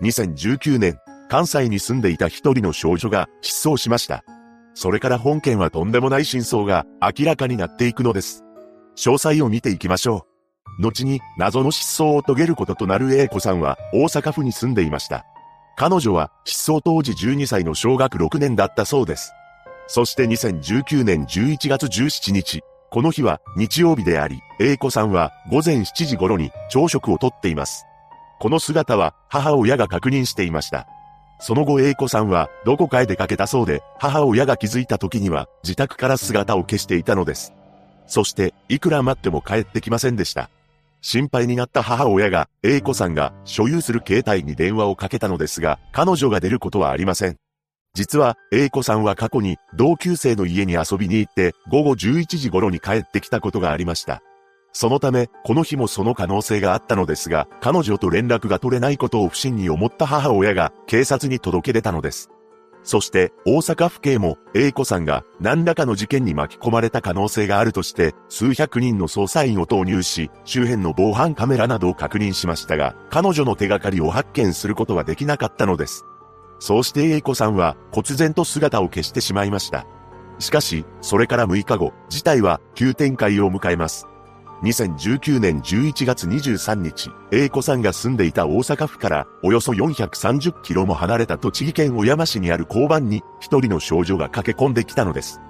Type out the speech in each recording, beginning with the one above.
2019年、関西に住んでいた一人の少女が失踪しました。それから本件はとんでもない真相が明らかになっていくのです。詳細を見ていきましょう。後に謎の失踪を遂げることとなる A 子さんは大阪府に住んでいました。彼女は失踪当時12歳の小学6年だったそうです。そして2019年11月17日、この日は日曜日であり、A 子さんは午前7時頃に朝食をとっています。この姿は母親が確認していました。その後 A 子さんはどこかへ出かけたそうで、母親が気づいた時には自宅から姿を消していたのです。そして、いくら待っても帰ってきませんでした。心配になった母親が A 子さんが所有する携帯に電話をかけたのですが、彼女が出ることはありません。実は A 子さんは過去に同級生の家に遊びに行って午後11時頃に帰ってきたことがありました。そのため、この日もその可能性があったのですが、彼女と連絡が取れないことを不審に思った母親が警察に届け出たのです。そして、大阪府警も A 子さんが何らかの事件に巻き込まれた可能性があるとして、数百人の捜査員を投入し、周辺の防犯カメラなどを確認しましたが、彼女の手がかりを発見することはできなかったのです。そうして A 子さんは、忽然と姿を消してしまいました。しかし、それから6日後、事態は急展開を迎えます。2019年11月23日、A 子さんが住んでいた大阪府からおよそ430キロも離れた栃木県小山市にある交番に一人の少女が駆け込んできたのです。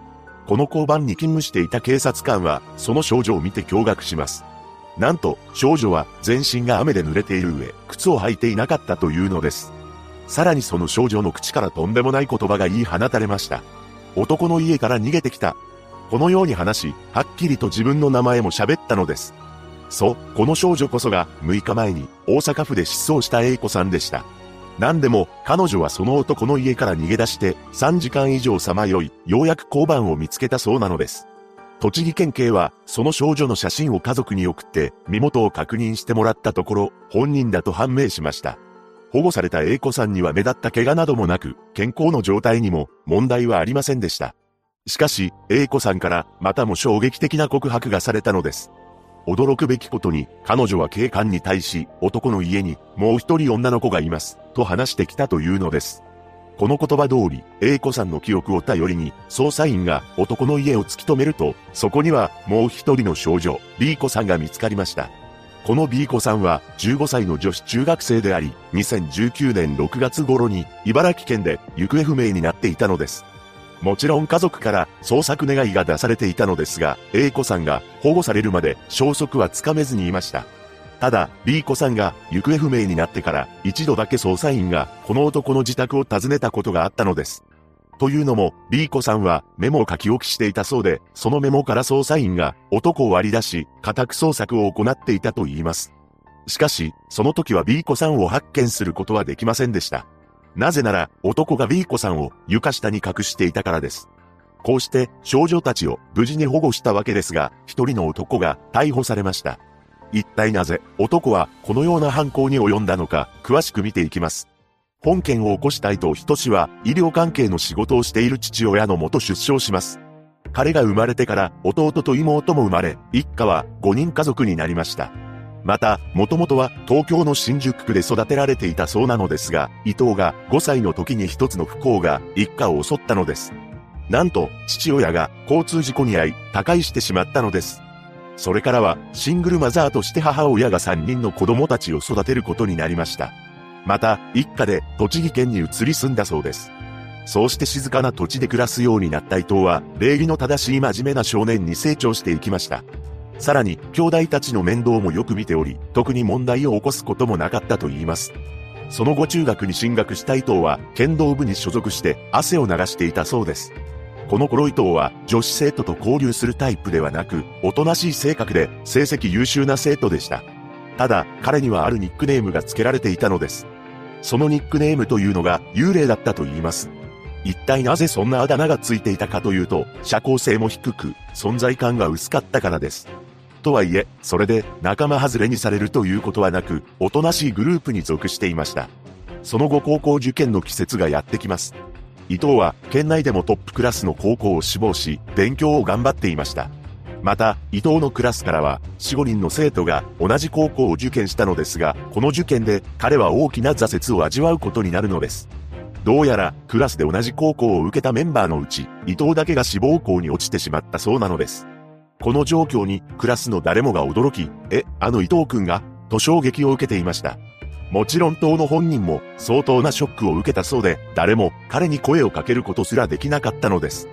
この交番に勤務していた警察官はその少女を見て驚愕します。なんと少女は全身が雨で濡れている上、靴を履いていなかったというのです。さらにその少女の口からとんでもない言葉が言い放たれました。男の家から逃げてきた。このように話し、はっきりと自分の名前も喋ったのです。そう、この少女こそが6日前に大阪府で失踪した A 子さんでした。何でも、彼女はその男の家から逃げ出して3時間以上さまよい、ようやく交番を見つけたそうなのです。栃木県警は、その少女の写真を家族に送って、身元を確認してもらったところ、本人だと判明しました。保護された A 子さんには目立った怪我などもなく、健康の状態にも問題はありませんでした。しかし、A 子さんからまたも衝撃的な告白がされたのです。驚くべきことに、彼女は警官に対し、男の家にもう一人女の子がいます、と話してきたというのです。この言葉通り、A 子さんの記憶を頼りに、捜査員が男の家を突き止めると、そこにはもう一人の少女、B 子さんが見つかりました。この B 子さんは15歳の女子中学生であり、2019年6月頃に茨城県で行方不明になっていたのです。もちろん家族から捜索願いが出されていたのですが、A 子さんが保護されるまで消息はつかめずにいました。ただ、B 子さんが行方不明になってから一度だけ捜査員がこの男の自宅を訪ねたことがあったのです。というのも、B 子さんはメモを書き置きしていたそうで、そのメモから捜査員が男を割り出し、家宅捜索を行っていたと言います。しかし、その時は B 子さんを発見することはできませんでした。なぜなら、男が B 子さんを床下に隠していたからです。こうして少女たちを無事に保護したわけですが、一人の男が逮捕されました。一体なぜ男はこのような犯行に及んだのか詳しく見ていきます。本件を起こした伊藤仁志は医療関係の仕事をしている父親のもと出生します。彼が生まれてから弟と妹も生まれ、一家は5人家族になりました。また、もともとは東京の新宿区で育てられていたそうなのですが、伊藤が5歳の時に一つの不幸が一家を襲ったのです。なんと、父親が交通事故に遭い、他界してしまったのです。それからは、シングルマザーとして母親が3人の子供たちを育てることになりました。また、一家で栃木県に移り住んだそうです。そうして静かな土地で暮らすようになった伊藤は、礼儀の正しい真面目な少年に成長していきました。さらに、兄弟たちの面倒もよく見ており、特に問題を起こすこともなかったと言います。その後中学に進学した伊藤は、剣道部に所属して汗を流していたそうです。この頃伊藤は女子生徒と交流するタイプではなく、おとなしい性格で成績優秀な生徒でした。ただ、彼にはあるニックネームが付けられていたのです。そのニックネームというのが幽霊だったと言います。一体なぜそんなあだ名がついていたかというと、社交性も低く、存在感が薄かったからです。とはいえ、それで仲間外れにされるということはなく、おとなしいグループに属していました。その後高校受験の季節がやってきます。伊藤は県内でもトップクラスの高校を志望し、勉強を頑張っていました。また、伊藤のクラスからは、4、5人の生徒が同じ高校を受験したのですが、この受験で彼は大きな挫折を味わうことになるのです。どうやら、クラスで同じ高校を受けたメンバーのうち、伊藤だけが志望校に落ちてしまったそうなのです。この状況に、クラスの誰もが驚き、え、あの伊藤くんが、と衝撃を受けていました。もちろん党の本人も相当なショックを受けたそうで、誰も彼に声をかけることすらできなかったのです。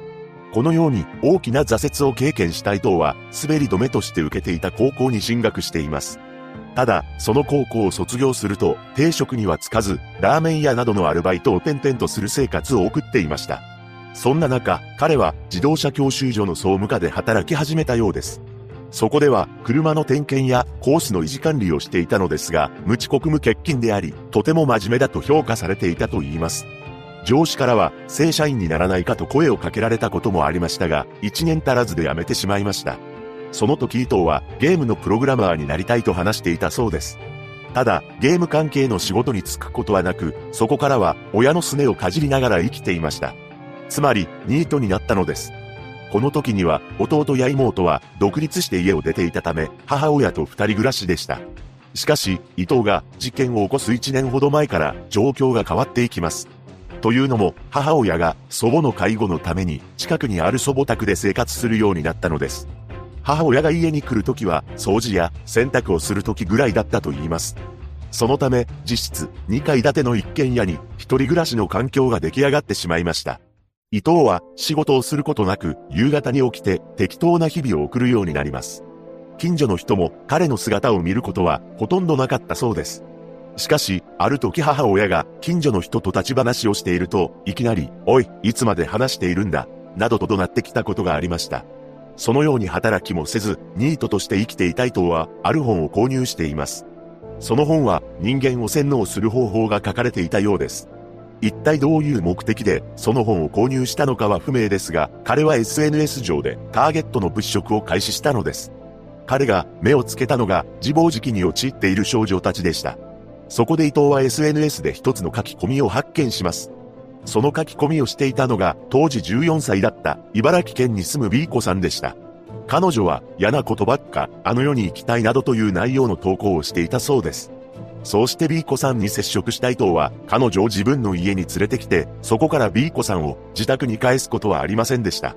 このように大きな挫折を経験した伊藤は、滑り止めとして受けていた高校に進学しています。ただ、その高校を卒業すると、定職にはつかず、ラーメン屋などのアルバイトを転々とする生活を送っていました。そんな中、彼は自動車教習所の総務課で働き始めたようです。そこでは車の点検やコースの維持管理をしていたのですが、無遅刻無欠勤であり、とても真面目だと評価されていたと言います。上司からは正社員にならないかと声をかけられたこともありましたが、1年足らずで辞めてしまいました。その時伊藤はゲームのプログラマーになりたいと話していたそうです。ただ、ゲーム関係の仕事に就くことはなく、そこからは親のすねをかじりながら生きていました。つまり、ニートになったのです。この時には弟や妹は独立して家を出ていたため母親と二人暮らしでした。しかし、伊藤が事件を起こす1年ほど前から状況が変わっていきます。というのも、母親が祖母の介護のために近くにある祖母宅で生活するようになったのです。母親が家に来るときは掃除や洗濯をするときぐらいだったと言います。そのため、実質2階建ての一軒家に一人暮らしの環境が出来上がってしまいました。伊藤は仕事をすることなく夕方に起きて適当な日々を送るようになります。近所の人も彼の姿を見ることはほとんどなかったそうです。しかし、ある時母親が近所の人と立ち話をしていると、いきなり、おい、いつまで話しているんだ、などと怒鳴ってきたことがありました。そのように働きもせず、ニートとして生きていた伊藤は、ある本を購入しています。その本は、人間を洗脳する方法が書かれていたようです。一体どういう目的でその本を購入したのかは不明ですが、彼は SNS 上でターゲットの物色を開始したのです。彼が目をつけたのが自暴自棄に陥っている少女たちでした。そこで伊藤は SNS で一つの書き込みを発見します。その書き込みをしていたのが当時14歳だった茨城県に住む B 子さんでした。彼女は嫌なことばっか、あの世に行きたいなどという内容の投稿をしていたそうです。そうして B 子さんに接触した伊藤は、彼女を自分の家に連れてきて、そこから B 子さんを自宅に返すことはありませんでした。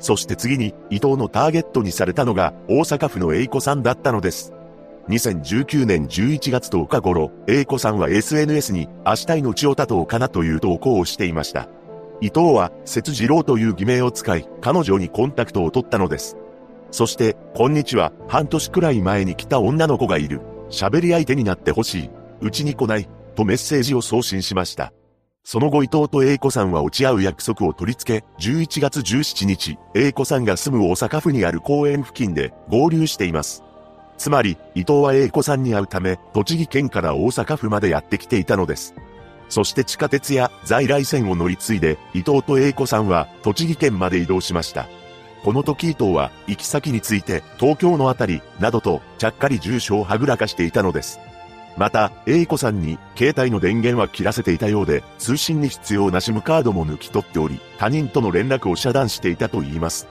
そして次に、伊藤のターゲットにされたのが、大阪府の A 子さんだったのです。2019年11月10日頃、A 子さんは SNS に、明日命を絶とうかなという投稿をしていました。伊藤は、節次郎という偽名を使い、彼女にコンタクトを取ったのです。そして、こんにちは、半年くらい前に来た女の子がいる。喋り相手になってほしい。うちに来ない。とメッセージを送信しました。その後伊藤と英子さんは落ち合う約束を取り付け、11月17日、英子さんが住む大阪府にある公園付近で合流しています。つまり、伊藤は英子さんに会うため、栃木県から大阪府までやってきていたのです。そして地下鉄や在来線を乗り継いで、伊藤と英子さんは栃木県まで移動しました。この時伊藤は行き先について東京のあたりなどとちゃっかり住所をはぐらかしていたのです。また、英子さんに携帯の電源は切らせていたようで、通信に必要な SIM カードも抜き取っており、他人との連絡を遮断していたと言います。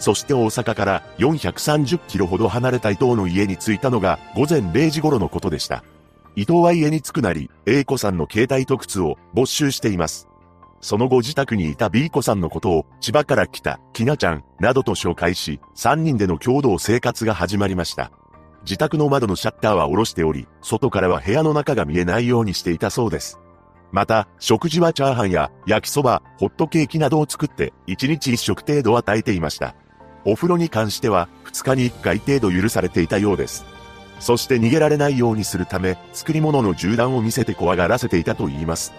そして大阪から430キロほど離れた伊藤の家に着いたのが午前0時頃のことでした。伊藤は家に着くなり、英子さんの携帯特通を没収しています。その後自宅にいた B 子さんのことを千葉から来たきなちゃんなどと紹介し、3人での共同生活が始まりました。自宅の窓のシャッターは下ろしており、外からは部屋の中が見えないようにしていたそうです。また、食事はチャーハンや焼きそば、ホットケーキなどを作って1日1食程度与えていました。お風呂に関しては2日に1回程度許されていたようです。そして逃げられないようにするため、作り物の銃弾を見せて怖がらせていたと言います。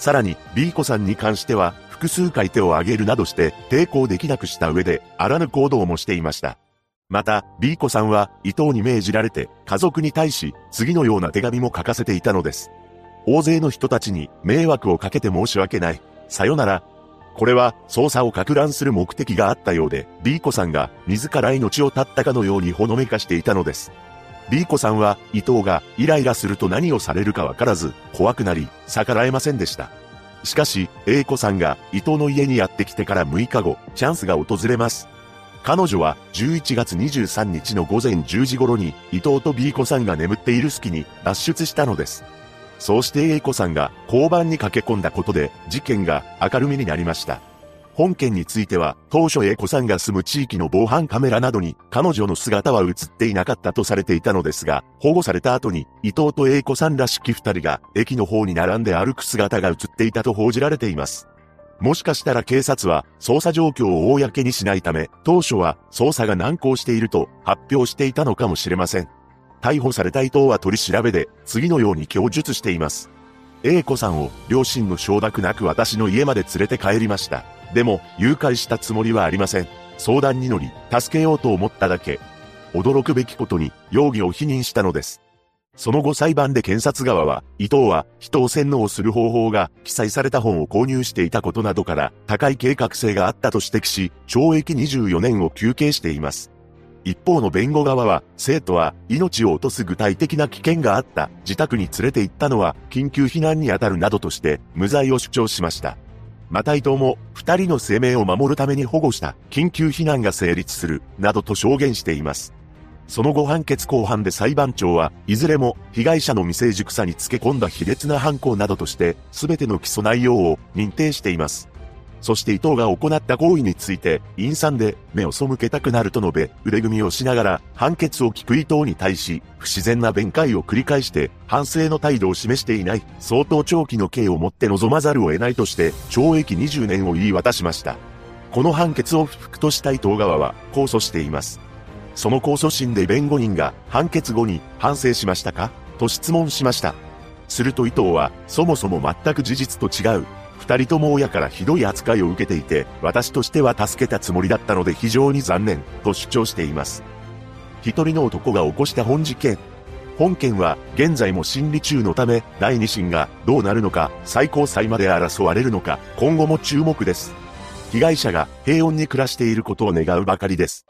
さらに、B 子さんに関しては、複数回手を挙げるなどして抵抗できなくした上で、あらぬ行動もしていました。また、B 子さんは伊藤に命じられて家族に対し次のような手紙も書かせていたのです。大勢の人たちに迷惑をかけて申し訳ない。さよなら。これは捜査を攪乱する目的があったようで、B 子さんが自ら命を絶ったかのようにほのめかしていたのです。B 子さんは伊藤がイライラすると何をされるかわからず、怖くなり、逆らえませんでした。しかし、A 子さんが伊藤の家にやってきてから6日後、チャンスが訪れます。彼女は11月23日の午前10時頃に伊藤と B 子さんが眠っている隙に脱出したのです。そうして A 子さんが交番に駆け込んだことで事件が明るみになりました。本件については、当初 A 子さんが住む地域の防犯カメラなどに彼女の姿は映っていなかったとされていたのですが、保護された後に伊藤と A 子さんらしき二人が駅の方に並んで歩く姿が映っていたと報じられています。もしかしたら警察は捜査状況を公にしないため、当初は捜査が難航していると発表していたのかもしれません。逮捕された伊藤は取り調べで次のように供述しています。A 子さんを両親の承諾なく私の家まで連れて帰りました。でも、誘拐したつもりはありません。相談に乗り、助けようと思っただけ。驚くべきことに、容疑を否認したのです。その後裁判で検察側は、伊藤は人を洗脳する方法が記載された本を購入していたことなどから高い計画性があったと指摘し、懲役24年を求刑しています。一方の弁護側は、生徒は命を落とす具体的な危険があった、自宅に連れて行ったのは緊急避難に当たるなどとして無罪を主張しました。マタイ島も、二人の生命を守るために保護した緊急避難が成立する、などと証言しています。その後判決後半で裁判長はいずれも被害者の未成熟さにつけ込んだ卑劣な犯行などとして全ての起訴内容を認定しています。そして伊藤が行った行為について、陰惨で目を背けたくなると述べ、腕組みをしながら判決を聞く伊藤に対し、不自然な弁解を繰り返して反省の態度を示していない、相当長期の刑をもって望まざるを得ないとして、懲役20年を言い渡しました。この判決を不服とした伊藤側は控訴しています。その控訴審で弁護人が判決後に反省しましたか？と質問しました。すると伊藤は、そもそも全く事実と違う。二人とも親からひどい扱いを受けていて、私としては助けたつもりだったので非常に残念、と主張しています。一人の男が起こした本事件。本件は現在も審理中のため、第二審がどうなるのか、最高裁まで争われるのか、今後も注目です。被害者が平穏に暮らしていることを願うばかりです。